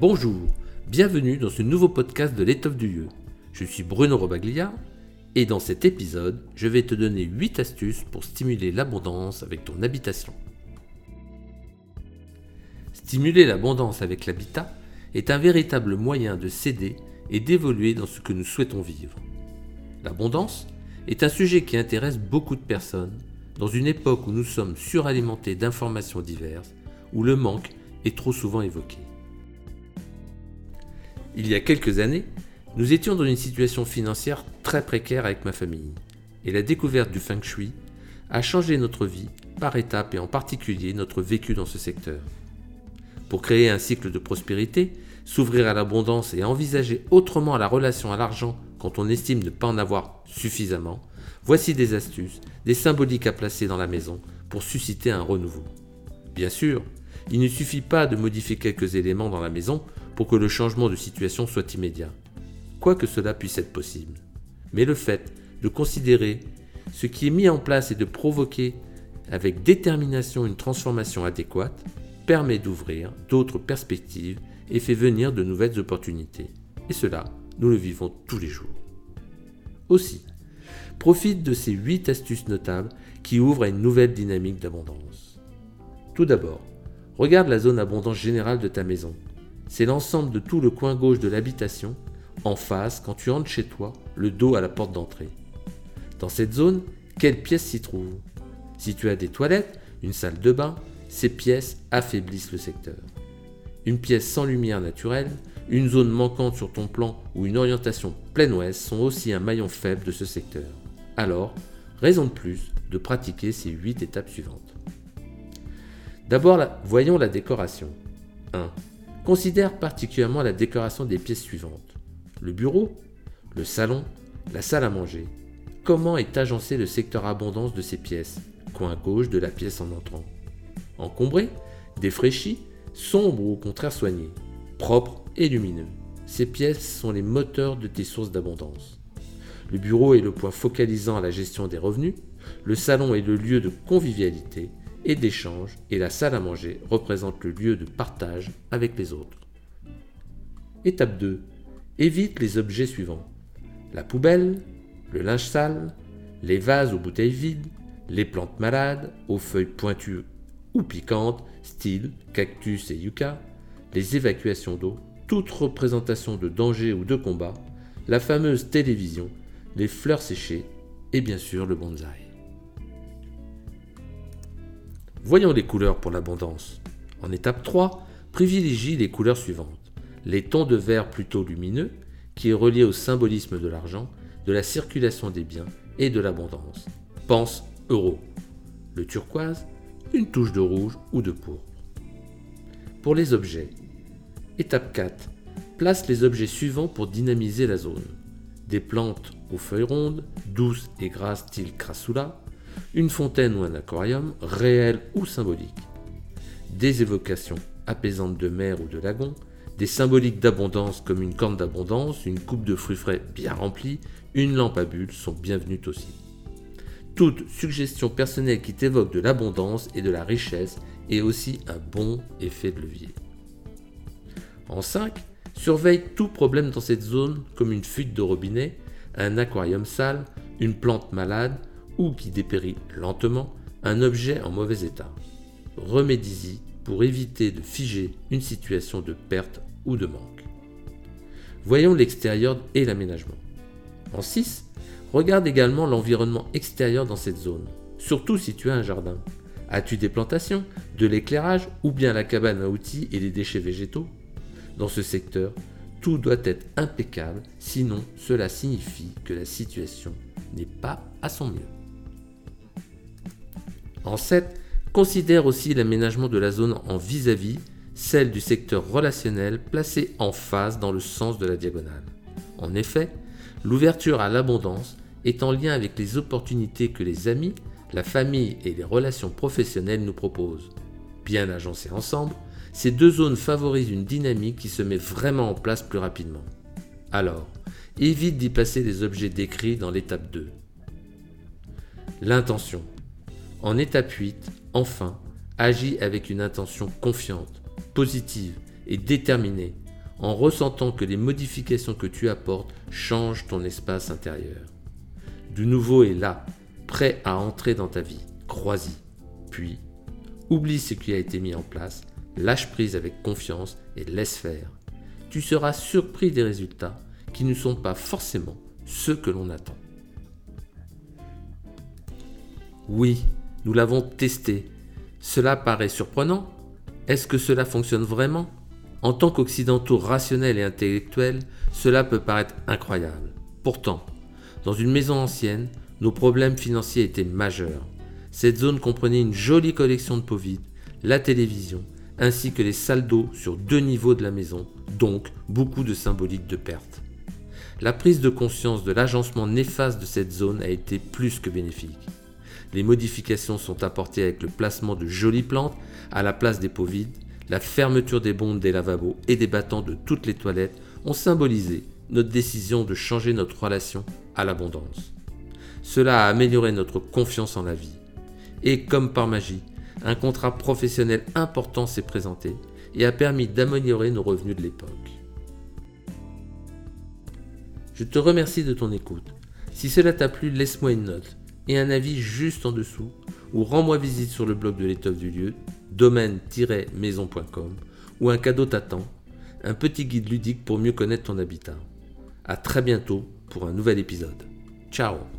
Bonjour, bienvenue dans ce nouveau podcast de l'étoffe du lieu. Je suis Bruno Robaglia et dans cet épisode, je vais te donner 8 astuces pour stimuler l'abondance avec ton habitation. Stimuler l'abondance avec l'habitat est un véritable moyen de s'aider et d'évoluer dans ce que nous souhaitons vivre. L'abondance est un sujet qui intéresse beaucoup de personnes dans une époque où nous sommes suralimentés d'informations diverses, où le manque est trop souvent évoqué. Il y a quelques années, nous étions dans une situation financière très précaire avec ma famille, et la découverte du feng shui a changé notre vie par étapes et en particulier notre vécu dans ce secteur. Pour créer un cycle de prospérité, s'ouvrir à l'abondance et envisager autrement la relation à l'argent quand on estime ne pas en avoir suffisamment, voici des astuces, des symboliques à placer dans la maison pour susciter un renouveau. Bien sûr, il ne suffit pas de modifier quelques éléments dans la maison pour que le changement de situation soit immédiat, quoi que cela puisse être possible. Mais le fait de considérer ce qui est mis en place et de provoquer avec détermination une transformation adéquate permet d'ouvrir d'autres perspectives et fait venir de nouvelles opportunités. Et cela, nous le vivons tous les jours. Aussi, profite de ces 8 astuces notables qui ouvrent à une nouvelle dynamique d'abondance. Tout d'abord, regarde la zone abondance générale de ta maison c'est l'ensemble de tout le coin gauche de l'habitation, en face quand tu entres chez toi, le dos à la porte d'entrée. Dans cette zone, quelles pièces s'y trouvent Si tu as des toilettes, une salle de bain, ces pièces affaiblissent le secteur. Une pièce sans lumière naturelle, une zone manquante sur ton plan ou une orientation plein ouest sont aussi un maillon faible de ce secteur. Alors, raison de plus de pratiquer ces 8 étapes suivantes. D'abord, voyons la décoration. 1. Considère particulièrement la décoration des pièces suivantes. Le bureau, le salon, la salle à manger. Comment est agencé le secteur abondance de ces pièces? Coin gauche de la pièce en entrant. Encombré, défraîchi, sombre ou au contraire soigné. Propre et lumineux. Ces pièces sont les moteurs de tes sources d'abondance. Le bureau est le point focalisant à la gestion des revenus. Le salon est le lieu de convivialité et d'échange et la salle à manger représente le lieu de partage avec les autres. Étape 2. Évite les objets suivants. La poubelle, le linge sale, les vases aux bouteilles vides, les plantes malades, aux feuilles pointues ou piquantes, style cactus et yucca, les évacuations d'eau, toute représentation de danger ou de combat, la fameuse télévision, les fleurs séchées et bien sûr le bonsaï. Voyons les couleurs pour l'abondance. En étape 3, privilégie les couleurs suivantes. Les tons de vert plutôt lumineux, qui est relié au symbolisme de l'argent, de la circulation des biens et de l'abondance. Pense euro. Le turquoise, une touche de rouge ou de pourpre. Pour les objets. Étape 4. Place les objets suivants pour dynamiser la zone. Des plantes aux feuilles rondes, douces et grasses style crassula, une fontaine ou un aquarium, réel ou symbolique, des évocations apaisantes de mer ou de lagon, des symboliques d'abondance comme une corne d'abondance, une coupe de fruits frais bien remplie, une lampe à bulles sont bienvenues aussi. Toute suggestion personnelle qui t'évoque de l'abondance et de la richesse est aussi un bon effet de levier. En 5, surveille tout problème dans cette zone comme une fuite de robinet, un aquarium sale, une plante malade, ou qui dépérit lentement un objet en mauvais état. Remédie-y pour éviter de figer une situation de perte ou de manque. Voyons l'extérieur et l'aménagement. En 6, regarde également l'environnement extérieur dans cette zone, surtout si tu as un jardin. As-tu des plantations, de l'éclairage ou bien la cabane à outils et les déchets végétaux? Dans ce secteur, tout doit être impeccable, sinon cela signifie que la situation n'est pas à son mieux. En 7, considère aussi l'aménagement de la zone en vis-à-vis, celle du secteur relationnel placée en face dans le sens de la diagonale. En effet, l'ouverture à l'abondance est en lien avec les opportunités que les amis, la famille et les relations professionnelles nous proposent. Bien agencées ensemble, ces deux zones favorisent une dynamique qui se met vraiment en place plus rapidement. Alors, évite d'y passer les objets décrits dans l'étape 2. L'intention. En étape 8, enfin, agis avec une intention confiante, positive et déterminée en ressentant que les modifications que tu apportes changent ton espace intérieur. Du nouveau est là, prêt à entrer dans ta vie. Crois-y. Puis, oublie ce qui a été mis en place, lâche prise avec confiance et laisse faire. Tu seras surpris des résultats qui ne sont pas forcément ceux que l'on attend. Oui, nous l'avons testé. Cela paraît surprenant. Est-ce que cela fonctionne vraiment? En tant qu'occidentaux rationnels et intellectuels, cela peut paraître incroyable. Pourtant, dans une maison ancienne, nos problèmes financiers étaient majeurs. Cette zone comprenait une jolie collection de pots vides, la télévision, ainsi que les salles d'eau sur deux niveaux de la maison, donc beaucoup de symboliques de perte. La prise de conscience de l'agencement néfaste de cette zone a été plus que bénéfique. Les modifications sont apportées avec le placement de jolies plantes à la place des pots vides, la fermeture des bombes des lavabos et des battants de toutes les toilettes ont symbolisé notre décision de changer notre relation à l'abondance. Cela a amélioré notre confiance en la vie. Et comme par magie, un contrat professionnel important s'est présenté et a permis d'améliorer nos revenus de l'époque. Je te remercie de ton écoute. Si cela t'a plu, laisse-moi une note et un avis juste en dessous ou rends-moi visite sur le blog de l'étoffe du lieu, domaine-maison.com où un cadeau t'attend, un petit guide ludique pour mieux connaître ton habitat. A très bientôt pour un nouvel épisode. Ciao